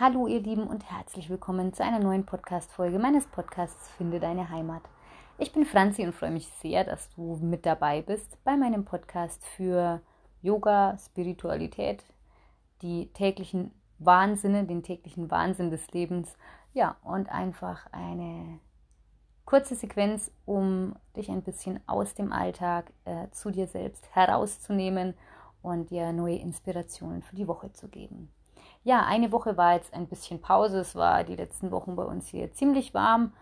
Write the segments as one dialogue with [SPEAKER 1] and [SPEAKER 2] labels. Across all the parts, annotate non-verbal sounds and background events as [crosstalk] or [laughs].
[SPEAKER 1] Hallo ihr Lieben und herzlich willkommen zu einer neuen Podcast-Folge meines Podcasts Finde deine Heimat. Ich bin Franzi und freue mich sehr, dass du mit dabei bist bei meinem Podcast für Yoga, Spiritualität, die täglichen Wahnsinne, den täglichen Wahnsinn des Lebens, ja, und einfach eine kurze Sequenz, um dich ein bisschen aus dem Alltag äh, zu dir selbst herauszunehmen und dir neue Inspirationen für die Woche zu geben ja, eine Woche war jetzt ein bisschen Pause. Es war die letzten Wochen bei uns hier ziemlich warm.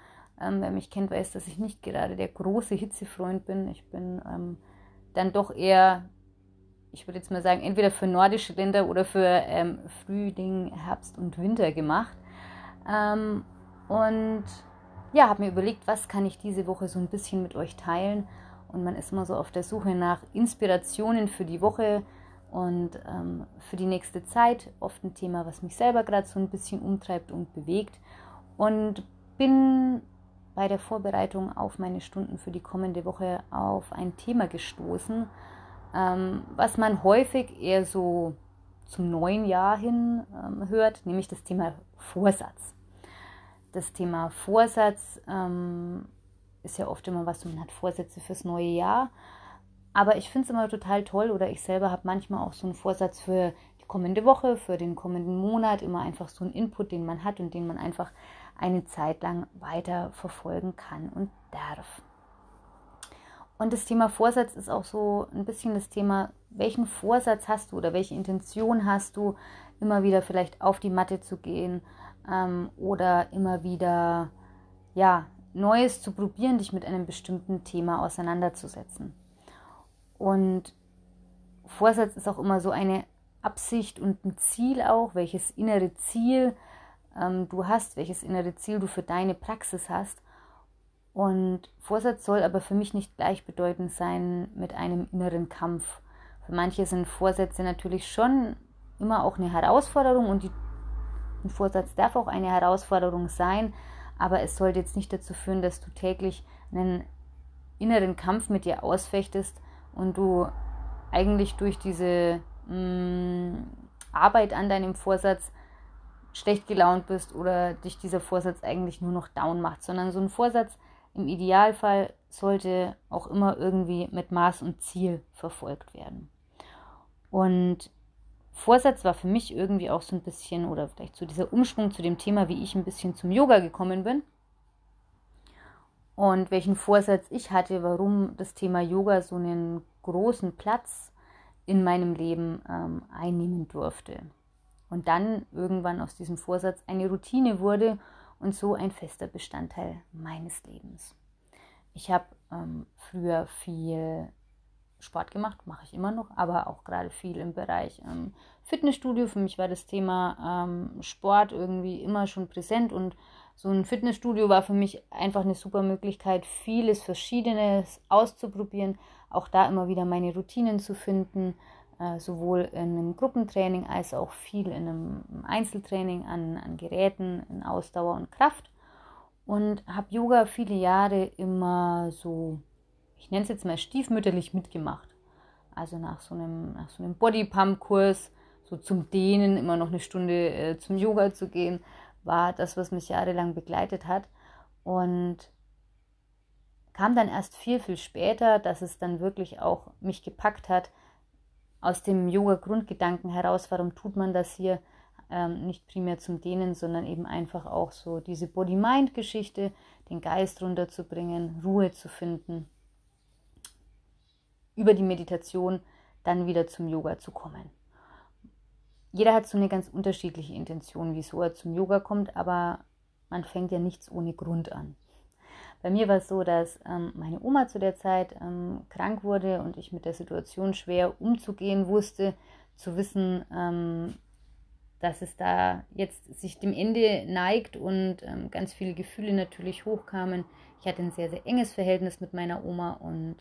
[SPEAKER 1] Ähm, wer mich kennt, weiß, dass ich nicht gerade der große Hitzefreund bin. Ich bin ähm, dann doch eher, ich würde jetzt mal sagen, entweder für nordische Länder oder für ähm, Frühling, Herbst und Winter gemacht. Ähm, und ja, habe mir überlegt, was kann ich diese Woche so ein bisschen mit euch teilen. Und man ist immer so auf der Suche nach Inspirationen für die Woche und ähm, für die nächste Zeit oft ein Thema, was mich selber gerade so ein bisschen umtreibt und bewegt. Und bin bei der Vorbereitung auf meine Stunden für die kommende Woche auf ein Thema gestoßen, ähm, was man häufig eher so zum neuen Jahr hin ähm, hört, nämlich das Thema Vorsatz. Das Thema Vorsatz ähm, ist ja oft immer was, man hat Vorsätze fürs neue Jahr. Aber ich finde es immer total toll oder ich selber habe manchmal auch so einen Vorsatz für die kommende Woche, für den kommenden Monat, immer einfach so einen Input, den man hat und den man einfach eine Zeit lang weiter verfolgen kann und darf. Und das Thema Vorsatz ist auch so ein bisschen das Thema, welchen Vorsatz hast du oder welche Intention hast du, immer wieder vielleicht auf die Matte zu gehen ähm, oder immer wieder ja, Neues zu probieren, dich mit einem bestimmten Thema auseinanderzusetzen. Und Vorsatz ist auch immer so eine Absicht und ein Ziel auch, welches innere Ziel ähm, du hast, welches innere Ziel du für deine Praxis hast. Und Vorsatz soll aber für mich nicht gleichbedeutend sein mit einem inneren Kampf. Für manche sind Vorsätze natürlich schon immer auch eine Herausforderung und die, ein Vorsatz darf auch eine Herausforderung sein, aber es sollte jetzt nicht dazu führen, dass du täglich einen inneren Kampf mit dir ausfechtest, und du eigentlich durch diese mh, mm, Arbeit an deinem Vorsatz schlecht gelaunt bist oder dich dieser Vorsatz eigentlich nur noch down macht, sondern so ein Vorsatz im Idealfall sollte auch immer irgendwie mit Maß und Ziel verfolgt werden. Und Vorsatz war für mich irgendwie auch so ein bisschen, oder vielleicht so dieser Umschwung zu dem Thema, wie ich ein bisschen zum Yoga gekommen bin und welchen Vorsatz ich hatte, warum das Thema Yoga so einen großen Platz in meinem Leben ähm, einnehmen durfte. Und dann irgendwann aus diesem Vorsatz eine Routine wurde und so ein fester Bestandteil meines Lebens. Ich habe ähm, früher viel Sport gemacht, mache ich immer noch, aber auch gerade viel im Bereich ähm, Fitnessstudio. Für mich war das Thema ähm, Sport irgendwie immer schon präsent und so ein Fitnessstudio war für mich einfach eine super Möglichkeit, vieles Verschiedenes auszuprobieren, auch da immer wieder meine Routinen zu finden, äh, sowohl in einem Gruppentraining als auch viel in einem Einzeltraining an, an Geräten, in Ausdauer und Kraft. Und habe Yoga viele Jahre immer so, ich nenne es jetzt mal stiefmütterlich mitgemacht. Also nach so einem, so einem Bodypump-Kurs, so zum Dehnen, immer noch eine Stunde äh, zum Yoga zu gehen, war das, was mich jahrelang begleitet hat. Und kam dann erst viel, viel später, dass es dann wirklich auch mich gepackt hat, aus dem Yoga-Grundgedanken heraus, warum tut man das hier, ähm, nicht primär zum Dehnen, sondern eben einfach auch so diese Body-Mind-Geschichte, den Geist runterzubringen, Ruhe zu finden, über die Meditation dann wieder zum Yoga zu kommen jeder hat so eine ganz unterschiedliche Intention, wieso er zum Yoga kommt, aber man fängt ja nichts ohne Grund an. Bei mir war es so, dass ähm, meine Oma zu der Zeit ähm, krank wurde und ich mit der Situation schwer umzugehen wusste, zu wissen, ähm, dass es da jetzt sich dem Ende neigt und ähm, ganz viele Gefühle natürlich hochkamen. Ich hatte ein sehr, sehr enges Verhältnis mit meiner Oma und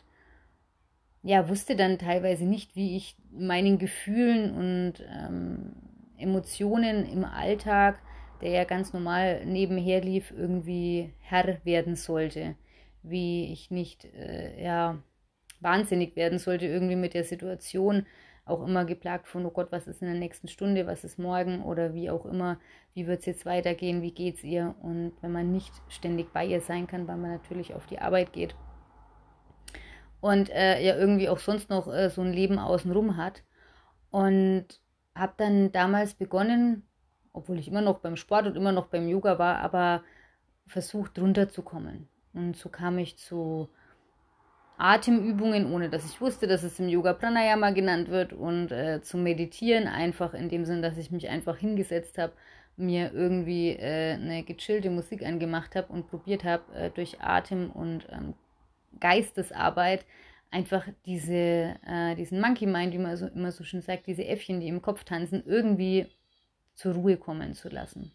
[SPEAKER 1] ja, wusste dann teilweise nicht, wie ich meinen Gefühlen und ähm, Emotionen im Alltag, der ja ganz normal nebenher lief, irgendwie Herr werden sollte. Wie ich nicht, äh, ja, wahnsinnig werden sollte irgendwie mit der Situation, auch immer geplagt von, oh Gott, was ist in der nächsten Stunde, was ist morgen oder wie auch immer, wie wird es jetzt weitergehen, wie geht es ihr? Und wenn man nicht ständig bei ihr sein kann, weil man natürlich auf die Arbeit geht und äh, ja irgendwie auch sonst noch äh, so ein Leben außenrum hat. Und habe dann damals begonnen, obwohl ich immer noch beim Sport und immer noch beim Yoga war, aber versucht runterzukommen. Und so kam ich zu Atemübungen, ohne dass ich wusste, dass es im Yoga Pranayama genannt wird und äh, zum Meditieren einfach in dem Sinn, dass ich mich einfach hingesetzt habe, mir irgendwie äh, eine gechillte Musik angemacht habe und probiert habe, äh, durch Atem und ähm, Geistesarbeit einfach diese, äh, diesen Monkey Mind, wie man so, immer so schön sagt, diese Äffchen, die im Kopf tanzen, irgendwie zur Ruhe kommen zu lassen.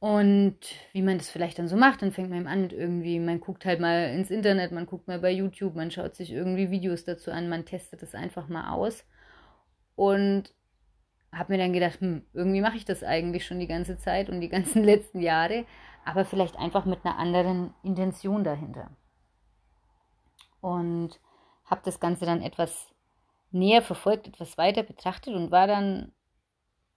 [SPEAKER 1] Und wie man das vielleicht dann so macht, dann fängt man an mit irgendwie, man guckt halt mal ins Internet, man guckt mal bei YouTube, man schaut sich irgendwie Videos dazu an, man testet das einfach mal aus. Und habe mir dann gedacht, hm, irgendwie mache ich das eigentlich schon die ganze Zeit und die ganzen [laughs] letzten Jahre, aber vielleicht einfach mit einer anderen Intention dahinter. Und habe das Ganze dann etwas näher verfolgt, etwas weiter betrachtet und war dann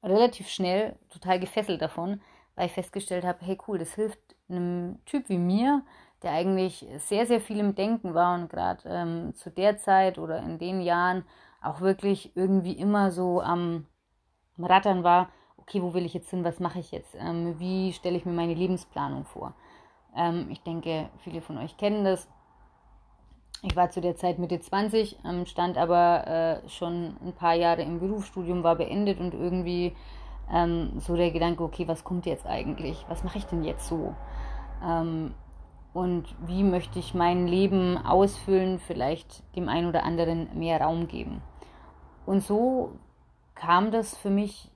[SPEAKER 1] relativ schnell total gefesselt davon, weil ich festgestellt habe, hey cool, das hilft einem Typ wie mir, der eigentlich sehr, sehr viel im Denken war und gerade ähm, zu der Zeit oder in den Jahren auch wirklich irgendwie immer so am Rattern war, okay, wo will ich jetzt hin, was mache ich jetzt, ähm, wie stelle ich mir meine Lebensplanung vor. Ähm, ich denke, viele von euch kennen das. Ich war zu der Zeit Mitte 20, ähm, stand aber äh, schon ein paar Jahre im Berufsstudium, war beendet und irgendwie ähm, so der Gedanke, okay, was kommt jetzt eigentlich? Was mache ich denn jetzt so? Ähm, und wie möchte ich mein Leben ausfüllen, vielleicht dem einen oder anderen mehr Raum geben? Und so kam das für mich,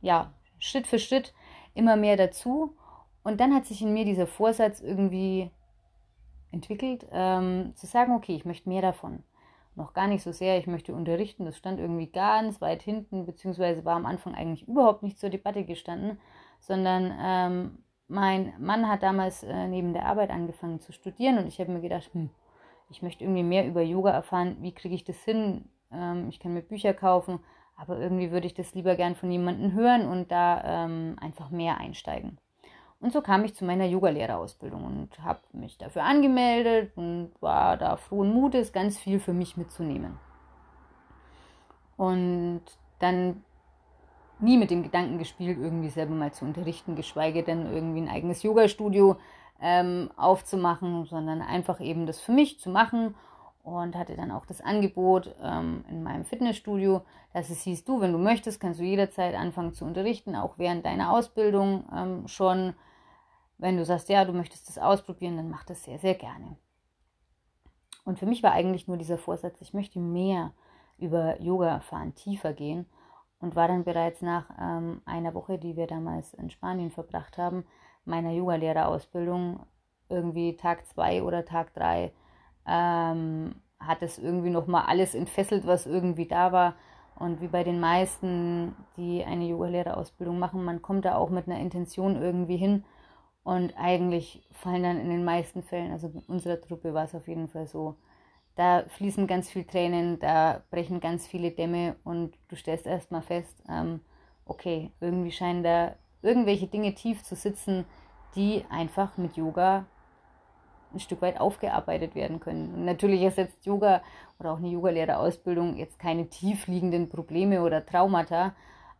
[SPEAKER 1] ja, Schritt für Schritt immer mehr dazu. Und dann hat sich in mir dieser Vorsatz irgendwie entwickelt, ähm, zu sagen, okay, ich möchte mehr davon noch gar nicht so sehr, ich möchte unterrichten. Das stand irgendwie ganz weit hinten, beziehungsweise war am Anfang eigentlich überhaupt nicht zur Debatte gestanden, sondern ähm, mein Mann hat damals äh, neben der Arbeit angefangen zu studieren und ich habe mir gedacht, hm, ich möchte irgendwie mehr über Yoga erfahren. Wie kriege ich das hin? Ähm, ich kann mir Bücher kaufen, aber irgendwie würde ich das lieber gern von jemandem hören und da ähm, einfach mehr einsteigen. Und so kam ich zu meiner Yogalehrerausbildung und habe mich dafür angemeldet und war da frohen Mutes, ganz viel für mich mitzunehmen. Und dann nie mit dem Gedanken gespielt, irgendwie selber mal zu unterrichten, geschweige denn irgendwie ein eigenes Yoga-Studio ähm, aufzumachen, sondern einfach eben das für mich zu machen und hatte dann auch das Angebot ähm, in meinem Fitnessstudio, dass es hieß, du, wenn du möchtest, kannst du jederzeit anfangen zu unterrichten, auch während deiner Ausbildung ähm, schon wenn du sagst, ja, du möchtest das ausprobieren, dann mach das sehr, sehr gerne. Und für mich war eigentlich nur dieser Vorsatz, ich möchte mehr über Yoga erfahren, tiefer gehen und war dann bereits nach ähm, einer Woche, die wir damals in Spanien verbracht haben, meiner Yogalehrerausbildung, irgendwie Tag zwei oder Tag drei, ähm, hat es irgendwie nochmal alles entfesselt, was irgendwie da war. Und wie bei den meisten, die eine Yogalehrerausbildung machen, man kommt da auch mit einer Intention irgendwie hin und eigentlich fallen dann in den meisten Fällen, also in unserer Truppe war es auf jeden Fall so, da fließen ganz viel Tränen, da brechen ganz viele Dämme und du stellst erstmal fest, ähm, okay, irgendwie scheinen da irgendwelche Dinge tief zu sitzen, die einfach mit Yoga ein Stück weit aufgearbeitet werden können. Und natürlich ersetzt Yoga oder auch eine Yogalehrerausbildung jetzt keine tiefliegenden Probleme oder Traumata,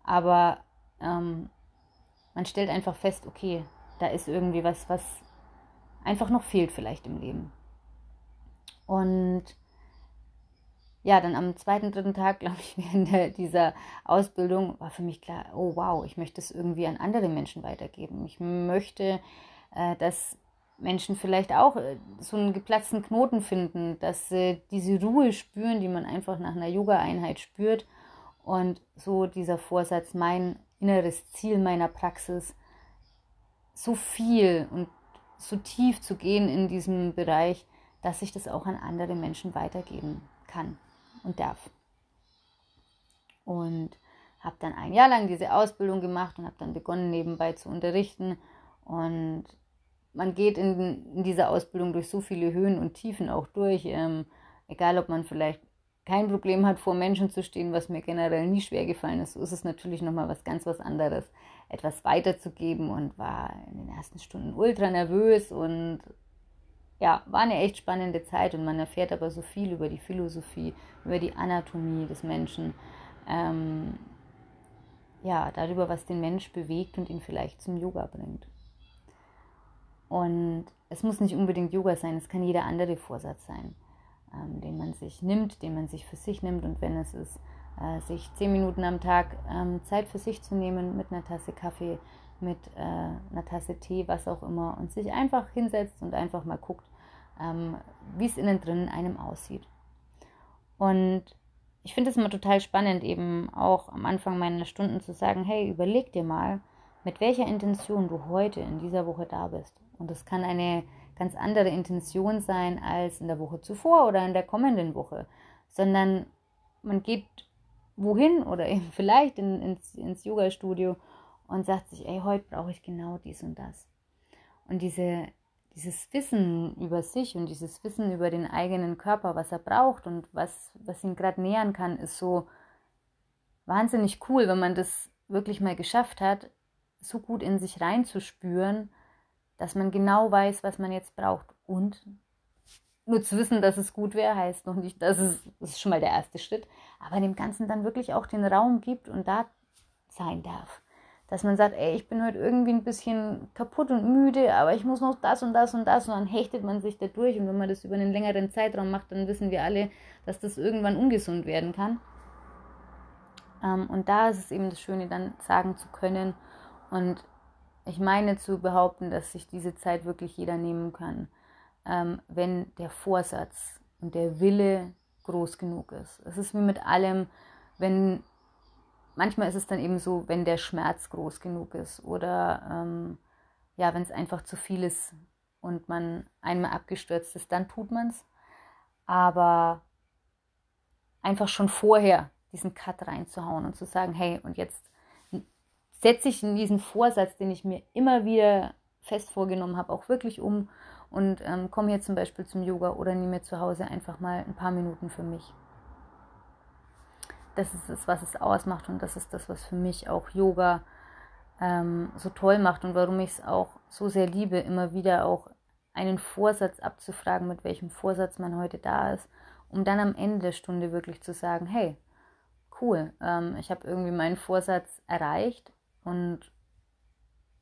[SPEAKER 1] aber ähm, man stellt einfach fest, okay, da ist irgendwie was, was einfach noch fehlt vielleicht im Leben. Und ja, dann am zweiten, dritten Tag, [laughs] glaube ich, während dieser Ausbildung war für mich klar, oh wow, ich möchte es irgendwie an andere Menschen weitergeben. Ich möchte, äh, dass Menschen vielleicht auch äh, so einen geplatzten Knoten finden, dass sie diese Ruhe spüren, die man einfach nach einer Yoga-Einheit spürt. Und so dieser Vorsatz, mein inneres Ziel meiner Praxis so viel und so tief zu gehen in diesem Bereich, dass ich das auch an andere Menschen weitergeben kann und darf. Und habe dann ein Jahr lang diese Ausbildung gemacht und habe dann begonnen nebenbei zu unterrichten. Und man geht in, in dieser Ausbildung durch so viele Höhen und Tiefen auch durch, ähm, egal ob man vielleicht kein Problem hat, vor Menschen zu stehen, was mir generell nie schwer gefallen ist, so ist es natürlich nochmal was ganz was anderes, etwas weiterzugeben und war in den ersten Stunden ultra nervös und ja, war eine echt spannende Zeit und man erfährt aber so viel über die Philosophie, über die Anatomie des Menschen, ähm, ja, darüber, was den Mensch bewegt und ihn vielleicht zum Yoga bringt. Und es muss nicht unbedingt Yoga sein, es kann jeder andere Vorsatz sein, ähm, den man sich nimmt, den man sich für sich nimmt. Und wenn es ist, äh, sich zehn Minuten am Tag ähm, Zeit für sich zu nehmen mit einer Tasse Kaffee, mit äh, einer Tasse Tee, was auch immer, und sich einfach hinsetzt und einfach mal guckt, ähm, wie es innen drin einem aussieht. Und ich finde es immer total spannend, eben auch am Anfang meiner Stunden zu sagen, hey, überleg dir mal, mit welcher Intention du heute in dieser Woche da bist. Und das kann eine ganz andere Intention sein als in der Woche zuvor oder in der kommenden Woche, sondern man geht wohin oder eben [laughs] vielleicht in, ins, ins Yoga-Studio und sagt sich, ey, heute brauche ich genau dies und das. Und diese dieses Wissen über sich und dieses Wissen über den eigenen Körper, was er braucht und was, was ihn gerade nähern kann, ist so wahnsinnig cool, wenn man das wirklich mal geschafft hat, so gut in sich reinzuspüren, dass man genau weiß, was man jetzt braucht. Und nur zu wissen, dass es gut wäre, heißt noch nicht, dass es, das ist schon mal der erste Schritt, aber dem Ganzen dann wirklich auch den Raum gibt und da sein darf. Dass man sagt, ey, ich bin heute irgendwie ein bisschen kaputt und müde, aber ich muss noch das und das und das. Und dann hechtet man sich da durch. Und wenn man das über einen längeren Zeitraum macht, dann wissen wir alle, dass das irgendwann ungesund werden kann. Ähm, und da ist es eben das Schöne, dann sagen zu können und ich meine zu behaupten, dass sich diese Zeit wirklich jeder nehmen kann, ähm, wenn der Vorsatz und der Wille groß genug ist. Es ist wie mit allem, wenn manchmal ist es dann eben so, wenn der Schmerz groß genug ist oder ähm, ja, wenn es einfach zu viel ist und man einmal abgestürzt ist, dann tut man es. Aber einfach schon vorher diesen Cut reinzuhauen und zu sagen, hey, und jetzt setze ich in diesen Vorsatz, den ich mir immer wieder fest vorgenommen habe, auch wirklich um und ähm, komme hier zum Beispiel zum Yoga oder nehme mir zu Hause einfach mal ein paar Minuten für mich. Das ist es, was es ausmacht und das ist das, was für mich auch Yoga ähm, so toll macht und warum ich es auch so sehr liebe, immer wieder auch einen Vorsatz abzufragen, mit welchem Vorsatz man heute da ist, um dann am Ende der Stunde wirklich zu sagen, hey, cool, ähm, ich habe irgendwie meinen Vorsatz erreicht und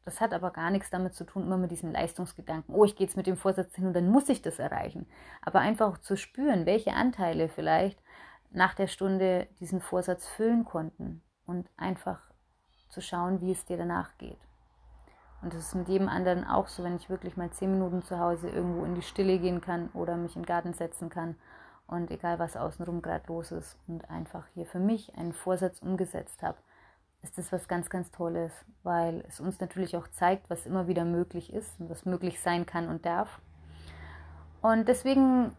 [SPEAKER 1] das hat aber gar nichts damit zu tun, immer mit diesem Leistungsgedanken, oh, ich gehe jetzt mit dem Vorsatz hin und dann muss ich das erreichen. Aber einfach zu spüren, welche Anteile vielleicht nach der Stunde diesen Vorsatz füllen konnten und einfach zu schauen, wie es dir danach geht. Und das ist mit jedem anderen auch so, wenn ich wirklich mal zehn Minuten zu Hause irgendwo in die Stille gehen kann oder mich in den Garten setzen kann und egal was außenrum gerade los ist und einfach hier für mich einen Vorsatz umgesetzt habe, ist das was ganz, ganz Tolles, weil es uns natürlich auch zeigt, was immer wieder möglich ist und was möglich sein kann und darf. Und deswegen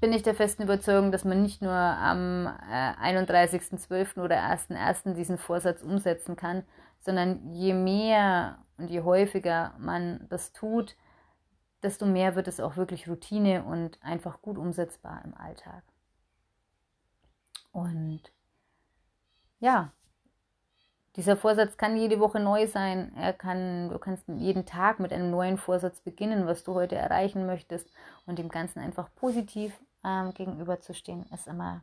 [SPEAKER 1] bin ich der festen Überzeugung, dass man nicht nur am äh, 31.12. oder 1.1. diesen Vorsatz umsetzen kann, sondern je mehr und je häufiger man das tut, desto mehr wird es auch wirklich Routine und einfach gut umsetzbar im Alltag. Und ja, dieser Vorsatz kann jede Woche neu sein. Er kann, du kannst jeden Tag mit einem neuen Vorsatz beginnen, was du heute erreichen möchtest und dem Ganzen einfach positiv ähm, gegenüberzustehen, ist immer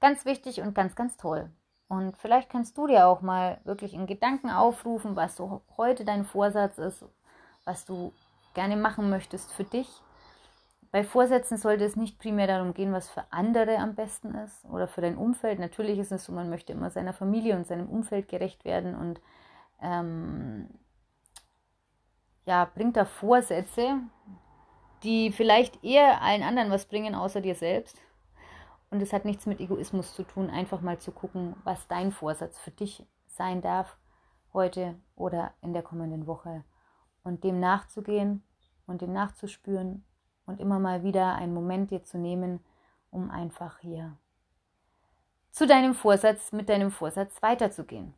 [SPEAKER 1] ganz wichtig und ganz, ganz toll. Und vielleicht kannst du dir auch mal wirklich in Gedanken aufrufen, was so heute dein Vorsatz ist, was du gerne machen möchtest für dich. Bei Vorsätzen sollte es nicht primär darum gehen, was für andere am besten ist oder für dein Umfeld. Natürlich ist es so, man möchte immer seiner Familie und seinem Umfeld gerecht werden und ähm, ja, bringt da Vorsätze, die vielleicht eher allen anderen was bringen, außer dir selbst. Und es hat nichts mit Egoismus zu tun, einfach mal zu gucken, was dein Vorsatz für dich sein darf, heute oder in der kommenden Woche. Und dem nachzugehen und dem nachzuspüren und immer mal wieder einen Moment dir zu nehmen, um einfach hier zu deinem Vorsatz, mit deinem Vorsatz weiterzugehen.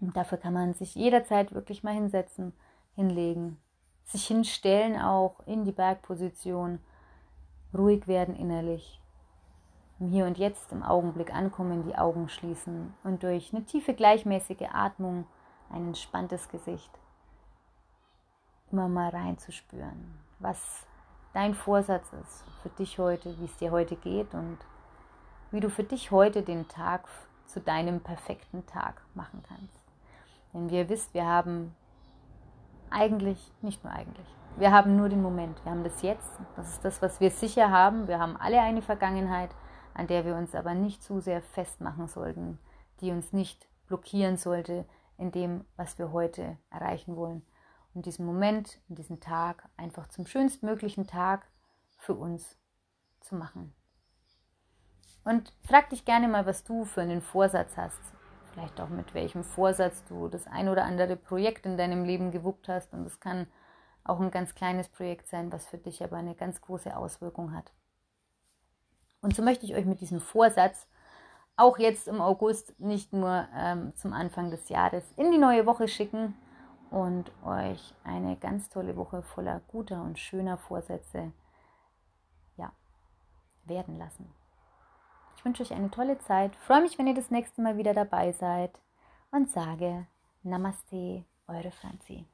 [SPEAKER 1] Und dafür kann man sich jederzeit wirklich mal hinsetzen, hinlegen, sich hinstellen auch in die Bergposition, ruhig werden innerlich im Hier und Jetzt im Augenblick ankommen, die Augen schließen und durch eine tiefe gleichmäßige Atmung, ein entspanntes Gesicht immer mal reinzuspüren, was dein Vorsatz ist für dich heute, wie es dir heute geht und wie du für dich heute den Tag zu deinem perfekten Tag machen kannst. Denn wie ihr wisst, wir haben eigentlich, nicht nur eigentlich, wir haben nur den Moment, wir haben das Jetzt, das ist das, was wir sicher haben. Wir haben alle eine Vergangenheit, an der wir uns aber nicht zu sehr festmachen sollten, die uns nicht blockieren sollte in dem, was wir heute erreichen wollen. Und diesen Moment, diesen Tag einfach zum schönstmöglichen Tag für uns zu machen. Und frag dich gerne mal, was du für einen Vorsatz hast. Vielleicht auch mit welchem Vorsatz du das ein oder andere Projekt in deinem Leben gewuppt hast. Und es kann auch ein ganz kleines Projekt sein, was für dich aber eine ganz große Auswirkung hat. Und so möchte ich euch mit diesem Vorsatz auch jetzt im August nicht nur ähm, zum Anfang des Jahres in die neue Woche schicken und euch eine ganz tolle Woche voller guter und schöner Vorsätze ja, werden lassen. Ich wünsche euch eine tolle Zeit, freue mich, wenn ihr das nächste Mal wieder dabei seid und sage Namaste, eure Franzi.